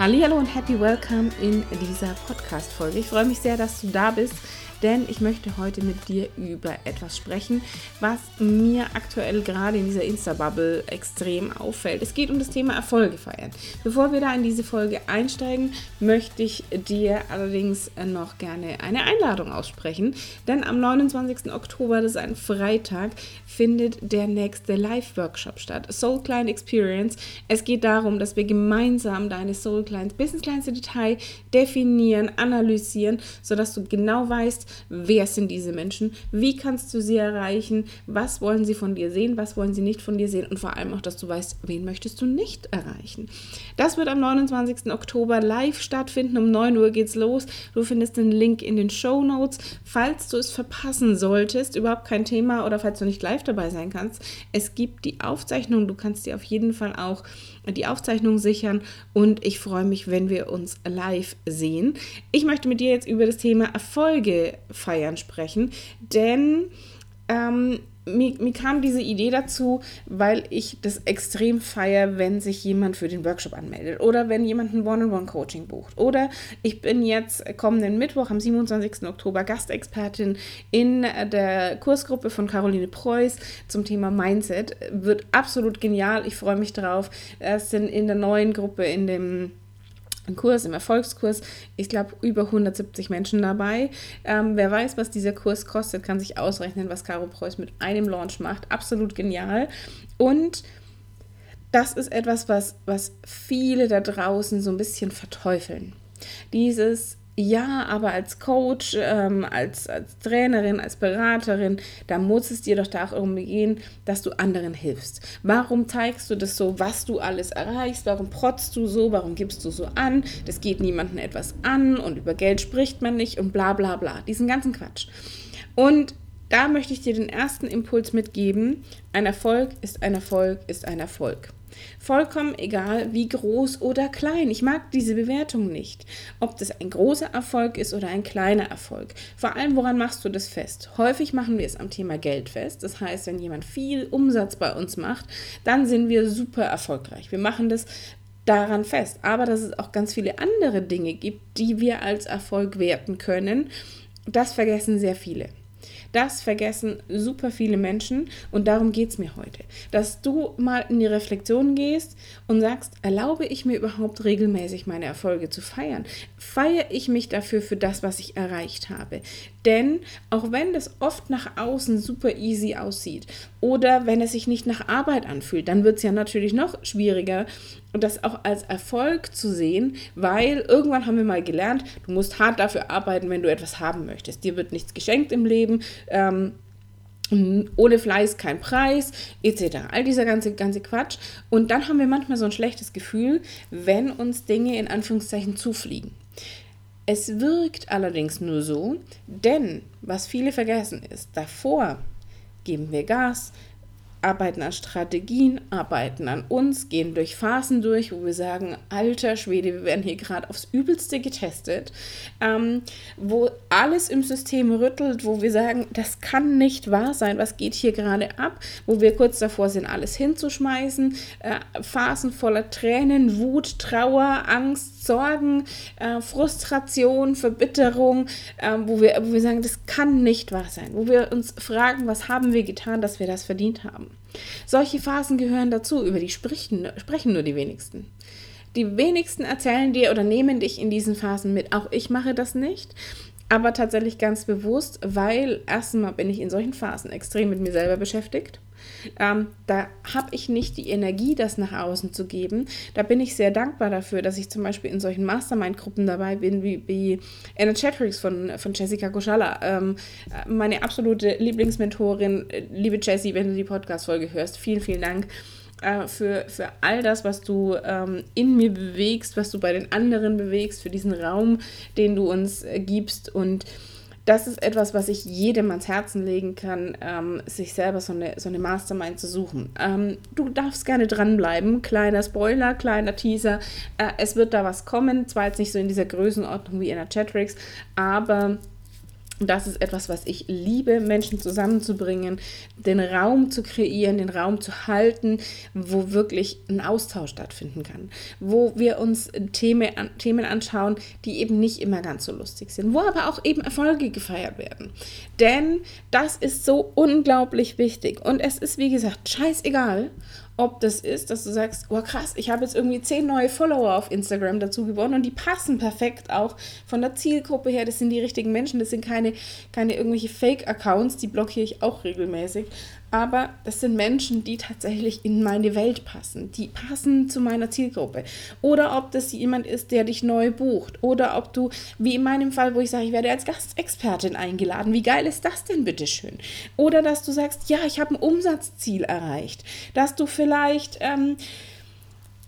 Hallo und happy welcome in dieser Podcast Folge. Ich freue mich sehr, dass du da bist denn ich möchte heute mit dir über etwas sprechen, was mir aktuell gerade in dieser Insta-Bubble extrem auffällt. Es geht um das Thema Erfolge feiern. Bevor wir da in diese Folge einsteigen, möchte ich dir allerdings noch gerne eine Einladung aussprechen, denn am 29. Oktober, das ist ein Freitag, findet der nächste Live-Workshop statt. Soul Client Experience. Es geht darum, dass wir gemeinsam deine Soul Clients ins kleinste Detail definieren, analysieren, sodass du genau weißt, wer sind diese Menschen, wie kannst du sie erreichen, was wollen sie von dir sehen, was wollen sie nicht von dir sehen und vor allem auch, dass du weißt, wen möchtest du nicht erreichen. Das wird am 29. Oktober live stattfinden. Um 9 Uhr geht's los. Du findest den Link in den Show Notes. Falls du es verpassen solltest, überhaupt kein Thema oder falls du nicht live dabei sein kannst, es gibt die Aufzeichnung. Du kannst dir auf jeden Fall auch die Aufzeichnung sichern und ich freue mich, wenn wir uns live sehen. Ich möchte mit dir jetzt über das Thema Erfolge feiern sprechen, denn ähm, mir, mir, kam diese Idee dazu, weil ich das extrem feiere, wenn sich jemand für den Workshop anmeldet oder wenn jemand ein One-on-One-Coaching bucht. Oder ich bin jetzt kommenden Mittwoch am 27. Oktober Gastexpertin in der Kursgruppe von Caroline Preuß zum Thema Mindset. Wird absolut genial. Ich freue mich drauf. Es sind in der neuen Gruppe, in dem Kurs, im Erfolgskurs, ich glaube, über 170 Menschen dabei. Ähm, wer weiß, was dieser Kurs kostet, kann sich ausrechnen, was Caro Preuß mit einem Launch macht. Absolut genial. Und das ist etwas, was, was viele da draußen so ein bisschen verteufeln. Dieses, ja, aber als Coach, ähm, als, als Trainerin, als Beraterin, da muss es dir doch darum gehen, dass du anderen hilfst. Warum zeigst du das so, was du alles erreichst? Warum protzt du so? Warum gibst du so an? Das geht niemandem etwas an und über Geld spricht man nicht und bla bla bla. Diesen ganzen Quatsch. Und da möchte ich dir den ersten Impuls mitgeben. Ein Erfolg ist ein Erfolg ist ein Erfolg. Vollkommen egal, wie groß oder klein. Ich mag diese Bewertung nicht. Ob das ein großer Erfolg ist oder ein kleiner Erfolg. Vor allem, woran machst du das fest? Häufig machen wir es am Thema Geld fest. Das heißt, wenn jemand viel Umsatz bei uns macht, dann sind wir super erfolgreich. Wir machen das daran fest. Aber dass es auch ganz viele andere Dinge gibt, die wir als Erfolg werten können, das vergessen sehr viele. Das vergessen super viele Menschen und darum geht es mir heute. Dass du mal in die Reflexion gehst und sagst, erlaube ich mir überhaupt regelmäßig meine Erfolge zu feiern? Feiere ich mich dafür für das, was ich erreicht habe? Denn auch wenn das oft nach außen super easy aussieht oder wenn es sich nicht nach Arbeit anfühlt, dann wird es ja natürlich noch schwieriger, das auch als Erfolg zu sehen, weil irgendwann haben wir mal gelernt, du musst hart dafür arbeiten, wenn du etwas haben möchtest. Dir wird nichts geschenkt im Leben. Ähm, ohne Fleiß kein Preis, etc. All dieser ganze, ganze Quatsch. Und dann haben wir manchmal so ein schlechtes Gefühl, wenn uns Dinge in Anführungszeichen zufliegen. Es wirkt allerdings nur so, denn was viele vergessen ist, davor geben wir Gas, arbeiten an Strategien, arbeiten an uns, gehen durch Phasen durch, wo wir sagen, alter Schwede, wir werden hier gerade aufs Übelste getestet, ähm, wo alles im System rüttelt, wo wir sagen, das kann nicht wahr sein, was geht hier gerade ab, wo wir kurz davor sind, alles hinzuschmeißen, äh, Phasen voller Tränen, Wut, Trauer, Angst, Sorgen, äh, Frustration, Verbitterung, äh, wo, wir, wo wir sagen, das kann nicht wahr sein, wo wir uns fragen, was haben wir getan, dass wir das verdient haben. Solche Phasen gehören dazu, über die sprechen, sprechen nur die wenigsten. Die wenigsten erzählen dir oder nehmen dich in diesen Phasen mit. Auch ich mache das nicht, aber tatsächlich ganz bewusst, weil erstmal bin ich in solchen Phasen extrem mit mir selber beschäftigt. Ähm, da habe ich nicht die Energie, das nach außen zu geben. Da bin ich sehr dankbar dafür, dass ich zum Beispiel in solchen Mastermind-Gruppen dabei bin, wie, wie Energetrics von, von Jessica Goschala. Ähm, meine absolute Lieblingsmentorin, liebe Jessie, wenn du die Podcast-Folge hörst, vielen, vielen Dank äh, für, für all das, was du ähm, in mir bewegst, was du bei den anderen bewegst, für diesen Raum, den du uns äh, gibst und das ist etwas, was ich jedem ans Herzen legen kann, ähm, sich selber so eine, so eine Mastermind zu suchen. Ähm, du darfst gerne dranbleiben. Kleiner Spoiler, kleiner Teaser. Äh, es wird da was kommen. Zwar jetzt nicht so in dieser Größenordnung wie in der Chatrix, aber das ist etwas, was ich liebe, Menschen zusammenzubringen, den Raum zu kreieren, den Raum zu halten, wo wirklich ein Austausch stattfinden kann, wo wir uns Themen, Themen anschauen, die eben nicht immer ganz so lustig sind, wo aber auch eben Erfolge gefeiert werden. Denn das ist so unglaublich wichtig. Und es ist, wie gesagt, scheißegal, ob das ist, dass du sagst, oh krass, ich habe jetzt irgendwie zehn neue Follower auf Instagram dazu gewonnen und die passen perfekt auch von der Zielgruppe her. Das sind die richtigen Menschen, das sind keine, keine irgendwelche Fake-Accounts, die blockiere ich auch regelmäßig aber das sind Menschen, die tatsächlich in meine Welt passen, die passen zu meiner Zielgruppe. Oder ob das jemand ist, der dich neu bucht. Oder ob du, wie in meinem Fall, wo ich sage, ich werde als Gastexpertin eingeladen. Wie geil ist das denn bitte schön? Oder dass du sagst, ja, ich habe ein Umsatzziel erreicht. Dass du vielleicht... Ähm,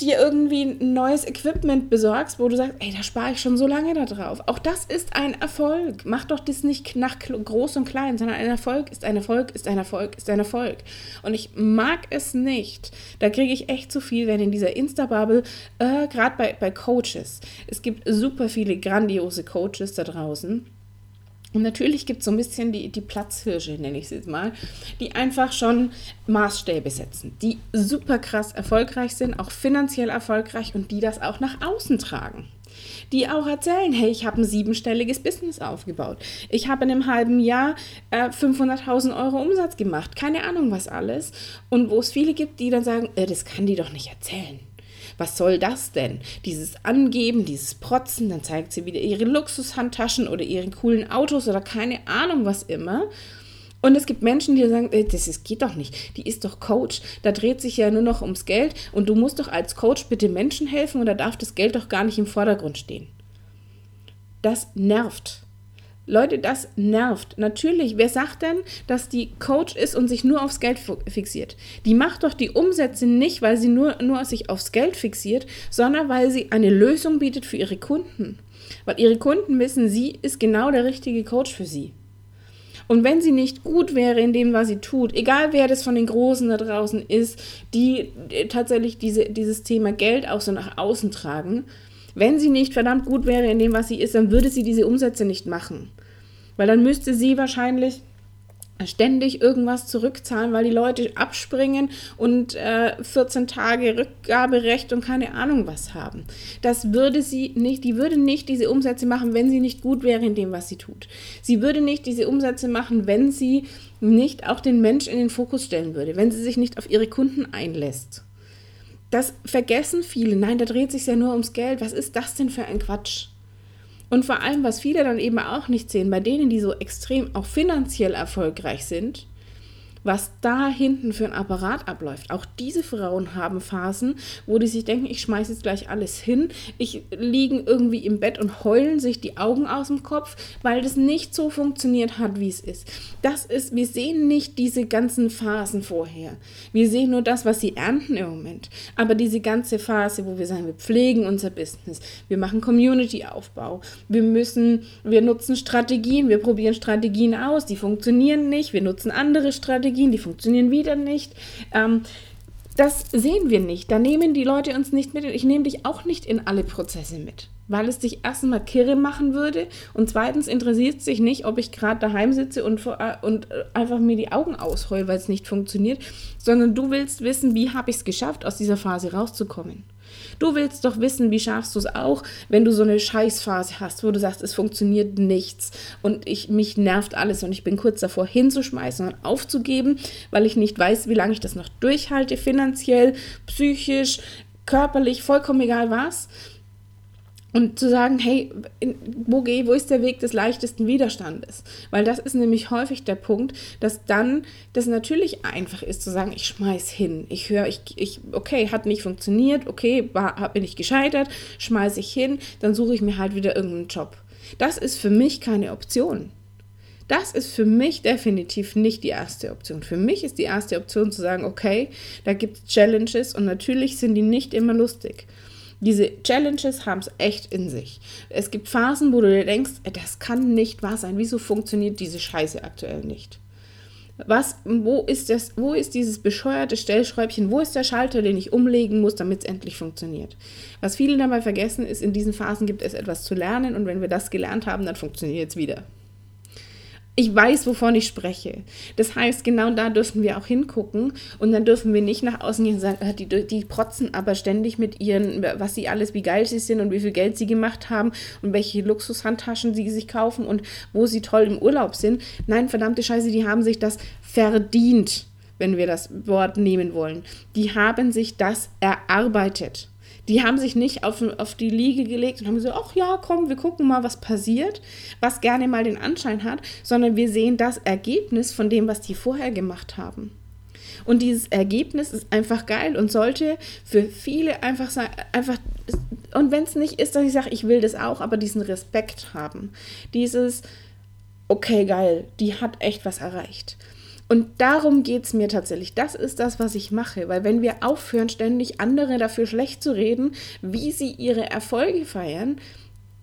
dir irgendwie ein neues Equipment besorgst, wo du sagst, ey, da spare ich schon so lange da drauf. Auch das ist ein Erfolg. Mach doch das nicht nach groß und klein, sondern ein Erfolg ist ein Erfolg, ist ein Erfolg, ist ein Erfolg. Und ich mag es nicht. Da kriege ich echt zu viel, wenn in dieser Insta-Bubble, äh, gerade bei, bei Coaches, es gibt super viele grandiose Coaches da draußen und natürlich gibt es so ein bisschen die, die Platzhirsche, nenne ich es jetzt mal, die einfach schon Maßstäbe setzen, die super krass erfolgreich sind, auch finanziell erfolgreich und die das auch nach außen tragen. Die auch erzählen, hey, ich habe ein siebenstelliges Business aufgebaut. Ich habe in einem halben Jahr äh, 500.000 Euro Umsatz gemacht. Keine Ahnung was alles. Und wo es viele gibt, die dann sagen, äh, das kann die doch nicht erzählen. Was soll das denn? Dieses Angeben, dieses Protzen, dann zeigt sie wieder ihre Luxushandtaschen oder ihre coolen Autos oder keine Ahnung was immer. Und es gibt Menschen, die sagen, äh, das ist, geht doch nicht. Die ist doch Coach. Da dreht sich ja nur noch ums Geld. Und du musst doch als Coach bitte Menschen helfen und da darf das Geld doch gar nicht im Vordergrund stehen. Das nervt. Leute, das nervt. Natürlich, wer sagt denn, dass die Coach ist und sich nur aufs Geld fixiert? Die macht doch die Umsätze nicht, weil sie nur, nur sich aufs Geld fixiert, sondern weil sie eine Lösung bietet für ihre Kunden. Weil ihre Kunden wissen, sie ist genau der richtige Coach für sie. Und wenn sie nicht gut wäre in dem, was sie tut, egal wer das von den Großen da draußen ist, die tatsächlich diese, dieses Thema Geld auch so nach außen tragen, wenn sie nicht verdammt gut wäre in dem, was sie ist, dann würde sie diese Umsätze nicht machen. Weil dann müsste sie wahrscheinlich ständig irgendwas zurückzahlen, weil die Leute abspringen und äh, 14 Tage Rückgaberecht und keine Ahnung was haben. Das würde sie nicht, die würde nicht diese Umsätze machen, wenn sie nicht gut wäre in dem, was sie tut. Sie würde nicht diese Umsätze machen, wenn sie nicht auch den Mensch in den Fokus stellen würde, wenn sie sich nicht auf ihre Kunden einlässt. Das vergessen viele. Nein, da dreht sich ja nur ums Geld. Was ist das denn für ein Quatsch? Und vor allem, was viele dann eben auch nicht sehen, bei denen, die so extrem auch finanziell erfolgreich sind, was da hinten für ein Apparat abläuft. Auch diese Frauen haben Phasen, wo die sich denken, ich schmeiße jetzt gleich alles hin. Ich liegen irgendwie im Bett und heulen sich die Augen aus dem Kopf, weil das nicht so funktioniert hat, wie es ist. Das ist, wir sehen nicht diese ganzen Phasen vorher. Wir sehen nur das, was sie ernten im Moment. Aber diese ganze Phase, wo wir sagen, wir pflegen unser Business, wir machen Community-Aufbau, wir müssen, wir nutzen Strategien, wir probieren Strategien aus, die funktionieren nicht, wir nutzen andere Strategien Strategien, die funktionieren wieder nicht. Ähm, das sehen wir nicht. Da nehmen die Leute uns nicht mit. Ich nehme dich auch nicht in alle Prozesse mit, weil es dich erstmal kirre machen würde und zweitens interessiert es sich nicht, ob ich gerade daheim sitze und, äh, und äh, einfach mir die Augen ausheule, weil es nicht funktioniert, sondern du willst wissen, wie habe ich es geschafft, aus dieser Phase rauszukommen. Du willst doch wissen, wie schaffst du es auch, wenn du so eine Scheißphase hast, wo du sagst, es funktioniert nichts und ich, mich nervt alles und ich bin kurz davor hinzuschmeißen und aufzugeben, weil ich nicht weiß, wie lange ich das noch durchhalte, finanziell, psychisch, körperlich, vollkommen egal was. Und zu sagen, hey, wo gehe, wo ist der Weg des leichtesten Widerstandes? Weil das ist nämlich häufig der Punkt, dass dann das natürlich einfach ist zu sagen, ich schmeiß hin. Ich höre, ich, ich, okay, hat nicht funktioniert, okay, war, bin ich gescheitert, schmeiß ich hin, dann suche ich mir halt wieder irgendeinen Job. Das ist für mich keine Option. Das ist für mich definitiv nicht die erste Option. Für mich ist die erste Option zu sagen, okay, da gibt es Challenges und natürlich sind die nicht immer lustig. Diese Challenges haben es echt in sich. Es gibt Phasen, wo du dir denkst, das kann nicht wahr sein. Wieso funktioniert diese Scheiße aktuell nicht? Was, wo ist das, wo ist dieses bescheuerte Stellschräubchen, wo ist der Schalter, den ich umlegen muss, damit es endlich funktioniert? Was viele dabei vergessen, ist, in diesen Phasen gibt es etwas zu lernen und wenn wir das gelernt haben, dann funktioniert es wieder. Ich weiß, wovon ich spreche. Das heißt, genau da dürfen wir auch hingucken und dann dürfen wir nicht nach außen gehen und sagen, ah, die, die protzen aber ständig mit ihren, was sie alles, wie geil sie sind und wie viel Geld sie gemacht haben und welche Luxushandtaschen sie sich kaufen und wo sie toll im Urlaub sind. Nein, verdammte Scheiße, die haben sich das verdient, wenn wir das Wort nehmen wollen. Die haben sich das erarbeitet. Die haben sich nicht auf, auf die Liege gelegt und haben gesagt, ach ja, komm, wir gucken mal, was passiert, was gerne mal den Anschein hat, sondern wir sehen das Ergebnis von dem, was die vorher gemacht haben. Und dieses Ergebnis ist einfach geil und sollte für viele einfach sein, einfach, und wenn es nicht ist, dass ich sage, ich will das auch, aber diesen Respekt haben. Dieses, okay, geil, die hat echt was erreicht. Und darum geht es mir tatsächlich. Das ist das, was ich mache. Weil wenn wir aufhören, ständig andere dafür schlecht zu reden, wie sie ihre Erfolge feiern,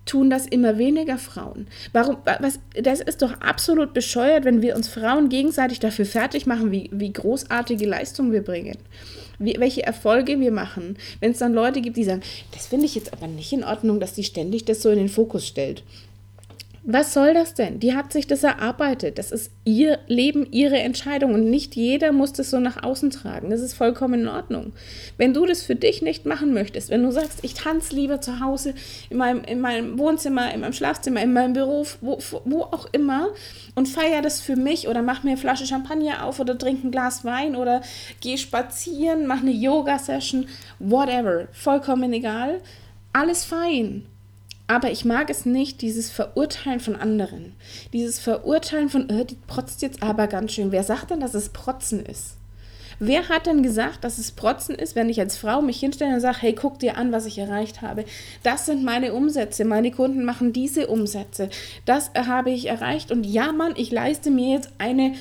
tun das immer weniger Frauen. Warum? Was, das ist doch absolut bescheuert, wenn wir uns Frauen gegenseitig dafür fertig machen, wie, wie großartige Leistungen wir bringen. Wie, welche Erfolge wir machen. Wenn es dann Leute gibt, die sagen, das finde ich jetzt aber nicht in Ordnung, dass die ständig das so in den Fokus stellt. Was soll das denn? Die hat sich das erarbeitet. Das ist ihr Leben, ihre Entscheidung und nicht jeder muss das so nach außen tragen. Das ist vollkommen in Ordnung. Wenn du das für dich nicht machen möchtest, wenn du sagst, ich tanze lieber zu Hause, in meinem, in meinem Wohnzimmer, in meinem Schlafzimmer, in meinem Beruf, wo, wo auch immer und feier das für mich oder mach mir eine Flasche Champagner auf oder trink ein Glas Wein oder geh spazieren, mach eine Yoga-Session, whatever, vollkommen egal, alles fein. Aber ich mag es nicht, dieses Verurteilen von anderen. Dieses Verurteilen von, äh, die protzt jetzt aber ganz schön. Wer sagt denn, dass es Protzen ist? Wer hat denn gesagt, dass es Protzen ist, wenn ich als Frau mich hinstelle und sage, hey, guck dir an, was ich erreicht habe. Das sind meine Umsätze. Meine Kunden machen diese Umsätze. Das habe ich erreicht. Und ja, Mann, ich leiste mir jetzt eine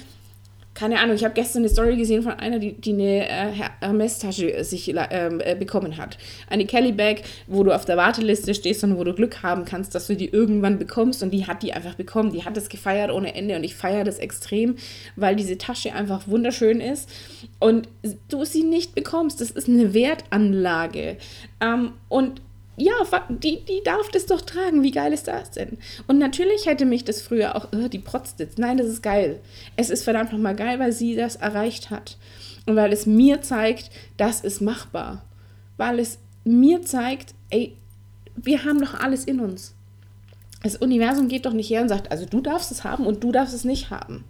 keine Ahnung, ich habe gestern eine Story gesehen von einer, die, die eine äh, Hermes-Tasche sich ähm, äh, bekommen hat. Eine Kelly-Bag, wo du auf der Warteliste stehst und wo du Glück haben kannst, dass du die irgendwann bekommst. Und die hat die einfach bekommen. Die hat das gefeiert ohne Ende und ich feiere das extrem, weil diese Tasche einfach wunderschön ist und du sie nicht bekommst. Das ist eine Wertanlage. Ähm, und ja, die, die darf das doch tragen. Wie geil ist das denn? Und natürlich hätte mich das früher auch, oh, die protzt jetzt. Nein, das ist geil. Es ist verdammt nochmal geil, weil sie das erreicht hat. Und weil es mir zeigt, das ist machbar. Weil es mir zeigt, ey, wir haben doch alles in uns. Das Universum geht doch nicht her und sagt, also du darfst es haben und du darfst es nicht haben.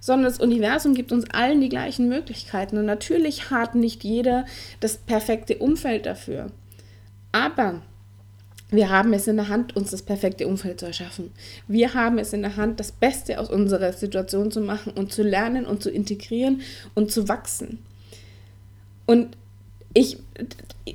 Sondern das Universum gibt uns allen die gleichen Möglichkeiten. Und natürlich hat nicht jeder das perfekte Umfeld dafür. Aber wir haben es in der Hand, uns das perfekte Umfeld zu erschaffen. Wir haben es in der Hand, das Beste aus unserer Situation zu machen und zu lernen und zu integrieren und zu wachsen. Und ich,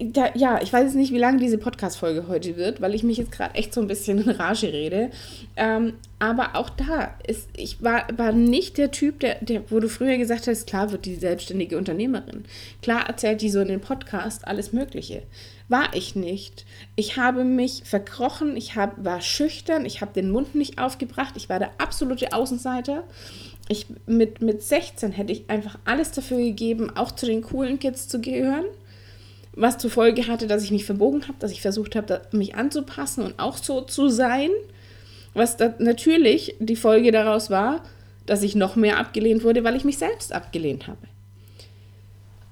da, ja, ich weiß nicht, wie lange diese Podcast-Folge heute wird, weil ich mich jetzt gerade echt so ein bisschen in Rage rede. Ähm, aber auch da, ist, ich war, war nicht der Typ, der, der, wo du früher gesagt hast, klar wird die selbstständige Unternehmerin. Klar erzählt die so in den Podcast alles Mögliche. War ich nicht. Ich habe mich verkrochen, ich hab, war schüchtern, ich habe den Mund nicht aufgebracht, ich war der absolute Außenseiter. Ich, mit, mit 16 hätte ich einfach alles dafür gegeben, auch zu den coolen Kids zu gehören. Was zur Folge hatte, dass ich mich verbogen habe, dass ich versucht habe, mich anzupassen und auch so zu sein. Was natürlich die Folge daraus war, dass ich noch mehr abgelehnt wurde, weil ich mich selbst abgelehnt habe.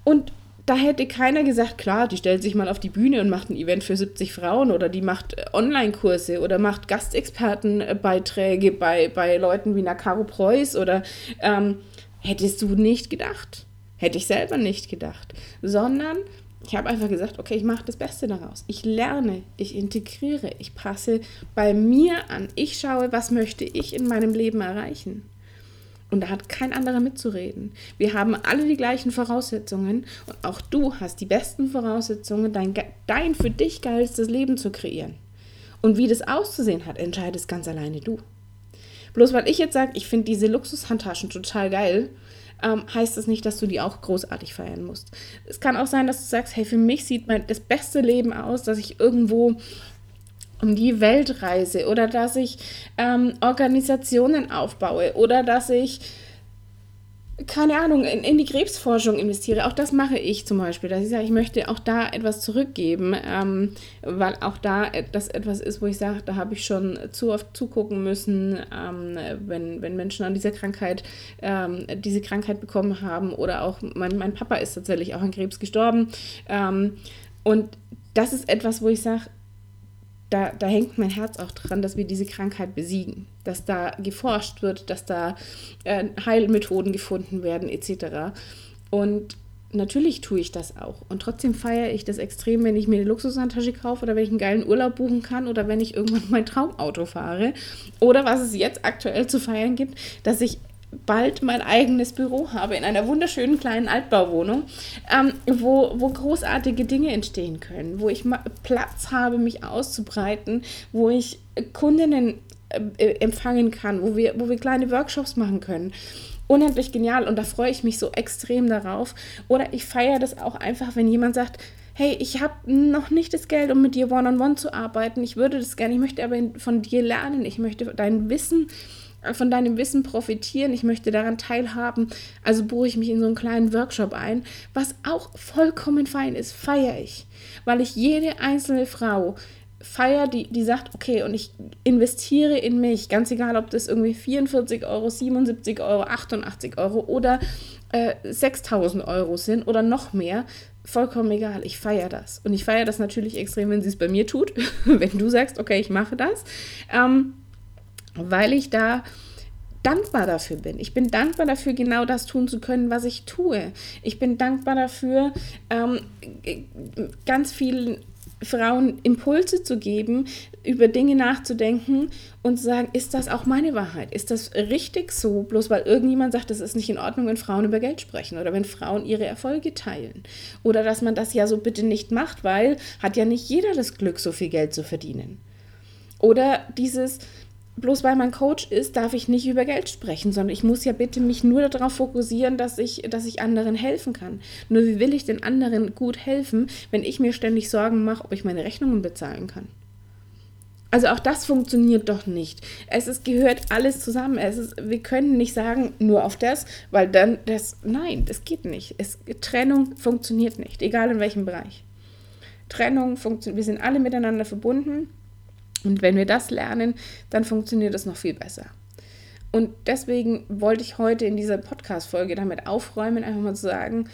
Und da hätte keiner gesagt, klar, die stellt sich mal auf die Bühne und macht ein Event für 70 Frauen oder die macht äh, Online-Kurse oder macht Gastexpertenbeiträge bei, bei Leuten wie Nakaro Preuß oder ähm, hättest du nicht gedacht. Hätte ich selber nicht gedacht. Sondern ich habe einfach gesagt, okay, ich mache das Beste daraus. Ich lerne, ich integriere, ich passe bei mir an. Ich schaue, was möchte ich in meinem Leben erreichen. Und da hat kein anderer mitzureden. Wir haben alle die gleichen Voraussetzungen und auch du hast die besten Voraussetzungen, dein, dein für dich geilstes Leben zu kreieren. Und wie das auszusehen hat, entscheidest ganz alleine du. Bloß weil ich jetzt sage, ich finde diese Luxushandtaschen total geil, ähm, heißt das nicht, dass du die auch großartig feiern musst. Es kann auch sein, dass du sagst, hey, für mich sieht mein, das beste Leben aus, dass ich irgendwo um die Weltreise oder dass ich ähm, Organisationen aufbaue oder dass ich keine Ahnung, in, in, die Krebsforschung investiere. Auch das mache ich zum Beispiel, dass ich sage, ich möchte auch da etwas zurückgeben, ähm, weil auch da das etwas ist, wo ich sage, da habe ich schon zu oft zugucken müssen, ähm, wenn, wenn Menschen an dieser Krankheit, ähm, diese Krankheit bekommen haben oder auch mein, mein Papa ist tatsächlich auch an Krebs gestorben. Ähm, und das ist etwas, wo ich sage, da, da hängt mein Herz auch dran, dass wir diese Krankheit besiegen, dass da geforscht wird, dass da äh, Heilmethoden gefunden werden etc. Und natürlich tue ich das auch. Und trotzdem feiere ich das extrem, wenn ich mir eine Luxushandtasche kaufe oder wenn ich einen geilen Urlaub buchen kann oder wenn ich irgendwann mein Traumauto fahre. Oder was es jetzt aktuell zu feiern gibt, dass ich bald mein eigenes Büro habe in einer wunderschönen kleinen Altbauwohnung, ähm, wo, wo großartige Dinge entstehen können, wo ich Platz habe, mich auszubreiten, wo ich Kundinnen äh, empfangen kann, wo wir, wo wir kleine Workshops machen können. Unendlich genial und da freue ich mich so extrem darauf. Oder ich feiere das auch einfach, wenn jemand sagt, hey, ich habe noch nicht das Geld, um mit dir one-on-one -on -one zu arbeiten. Ich würde das gerne, ich möchte aber von dir lernen. Ich möchte dein Wissen von deinem Wissen profitieren, ich möchte daran teilhaben, also buche ich mich in so einen kleinen Workshop ein, was auch vollkommen fein ist, feiere ich, weil ich jede einzelne Frau feiere, die, die sagt, okay, und ich investiere in mich, ganz egal, ob das irgendwie 44 Euro, 77 Euro, 88 Euro oder äh, 6000 Euro sind oder noch mehr, vollkommen egal, ich feiere das. Und ich feiere das natürlich extrem, wenn sie es bei mir tut, wenn du sagst, okay, ich mache das. Ähm, weil ich da dankbar dafür bin. Ich bin dankbar dafür, genau das tun zu können, was ich tue. Ich bin dankbar dafür, ähm, ganz vielen Frauen Impulse zu geben, über Dinge nachzudenken und zu sagen, ist das auch meine Wahrheit? Ist das richtig so? Bloß weil irgendjemand sagt, es ist nicht in Ordnung, wenn Frauen über Geld sprechen oder wenn Frauen ihre Erfolge teilen. Oder dass man das ja so bitte nicht macht, weil hat ja nicht jeder das Glück, so viel Geld zu verdienen. Oder dieses, bloß weil man Coach ist, darf ich nicht über Geld sprechen, sondern ich muss ja bitte mich nur darauf fokussieren, dass ich, dass ich anderen helfen kann. Nur wie will ich den anderen gut helfen, wenn ich mir ständig Sorgen mache, ob ich meine Rechnungen bezahlen kann? Also auch das funktioniert doch nicht. Es ist, gehört alles zusammen. Es ist, wir können nicht sagen, nur auf das, weil dann das, nein, das geht nicht. Es, Trennung funktioniert nicht, egal in welchem Bereich. Trennung funktioniert, wir sind alle miteinander verbunden und wenn wir das lernen, dann funktioniert es noch viel besser. Und deswegen wollte ich heute in dieser Podcast-Folge damit aufräumen, einfach mal zu sagen,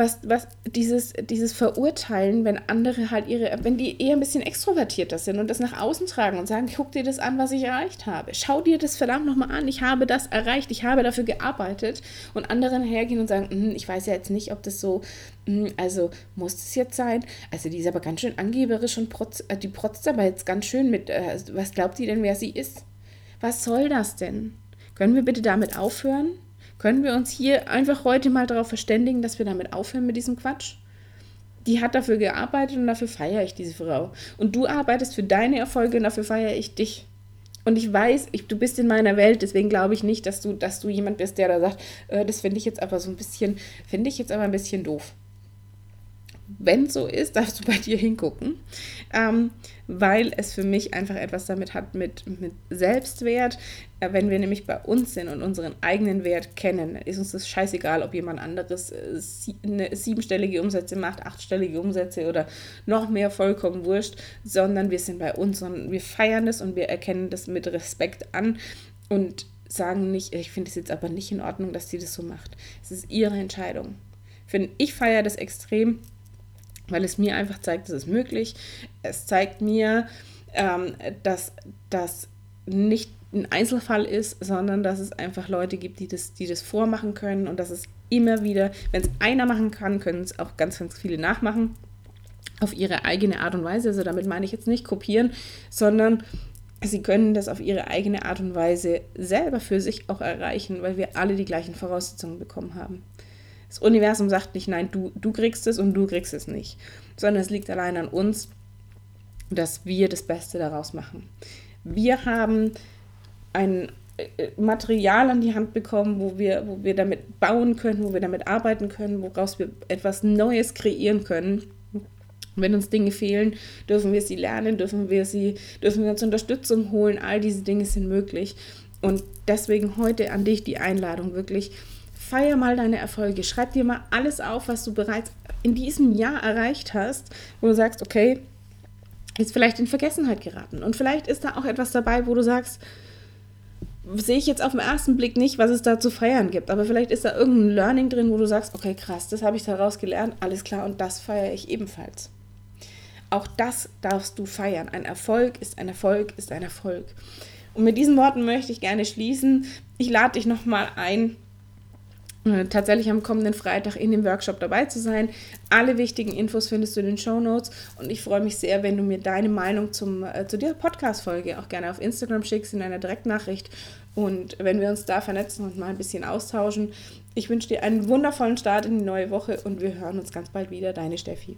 was, was dieses, dieses Verurteilen, wenn andere halt ihre, wenn die eher ein bisschen extrovertierter sind und das nach außen tragen und sagen, guck dir das an, was ich erreicht habe. Schau dir das verdammt nochmal an, ich habe das erreicht, ich habe dafür gearbeitet und anderen hergehen und sagen, hm, ich weiß ja jetzt nicht, ob das so, hm, also muss es jetzt sein? Also die ist aber ganz schön angeberisch und protz, äh, die protzt aber jetzt ganz schön mit, äh, was glaubt die denn, wer sie ist? Was soll das denn? Können wir bitte damit aufhören? Können wir uns hier einfach heute mal darauf verständigen, dass wir damit aufhören mit diesem Quatsch? Die hat dafür gearbeitet und dafür feiere ich diese Frau. Und du arbeitest für deine Erfolge und dafür feiere ich dich. Und ich weiß, ich, du bist in meiner Welt, deswegen glaube ich nicht, dass du, dass du jemand bist, der da sagt, äh, das finde ich jetzt aber so ein bisschen, finde ich jetzt aber ein bisschen doof wenn so ist, darfst du bei dir hingucken, ähm, weil es für mich einfach etwas damit hat mit, mit Selbstwert. Äh, wenn wir nämlich bei uns sind und unseren eigenen Wert kennen, ist uns das scheißegal, ob jemand anderes äh, sie, eine siebenstellige Umsätze macht, achtstellige Umsätze oder noch mehr, vollkommen wurscht, sondern wir sind bei uns und wir feiern das und wir erkennen das mit Respekt an und sagen nicht, ich finde es jetzt aber nicht in Ordnung, dass sie das so macht. Es ist ihre Entscheidung. Ich feiere das extrem weil es mir einfach zeigt, es ist möglich. Es zeigt mir, ähm, dass das nicht ein Einzelfall ist, sondern dass es einfach Leute gibt, die das, die das vormachen können und dass es immer wieder, wenn es einer machen kann, können es auch ganz, ganz viele nachmachen auf ihre eigene Art und Weise. Also damit meine ich jetzt nicht kopieren, sondern sie können das auf ihre eigene Art und Weise selber für sich auch erreichen, weil wir alle die gleichen Voraussetzungen bekommen haben. Das Universum sagt nicht, nein, du, du kriegst es und du kriegst es nicht, sondern es liegt allein an uns, dass wir das Beste daraus machen. Wir haben ein äh, Material an die Hand bekommen, wo wir, wo wir damit bauen können, wo wir damit arbeiten können, woraus wir etwas Neues kreieren können. wenn uns Dinge fehlen, dürfen wir sie lernen, dürfen wir sie, dürfen wir uns Unterstützung holen. All diese Dinge sind möglich. Und deswegen heute an dich die Einladung wirklich. Feier mal deine Erfolge. Schreib dir mal alles auf, was du bereits in diesem Jahr erreicht hast, wo du sagst, okay, ist vielleicht in Vergessenheit geraten. Und vielleicht ist da auch etwas dabei, wo du sagst, sehe ich jetzt auf den ersten Blick nicht, was es da zu feiern gibt. Aber vielleicht ist da irgendein Learning drin, wo du sagst, okay, krass, das habe ich daraus gelernt, alles klar, und das feiere ich ebenfalls. Auch das darfst du feiern. Ein Erfolg ist ein Erfolg, ist ein Erfolg. Und mit diesen Worten möchte ich gerne schließen. Ich lade dich nochmal ein, tatsächlich am kommenden Freitag in dem Workshop dabei zu sein. Alle wichtigen Infos findest du in den Show Notes und ich freue mich sehr, wenn du mir deine Meinung zum, äh, zu dieser Podcast-Folge auch gerne auf Instagram schickst in einer Direktnachricht und wenn wir uns da vernetzen und mal ein bisschen austauschen. Ich wünsche dir einen wundervollen Start in die neue Woche und wir hören uns ganz bald wieder. Deine Steffi.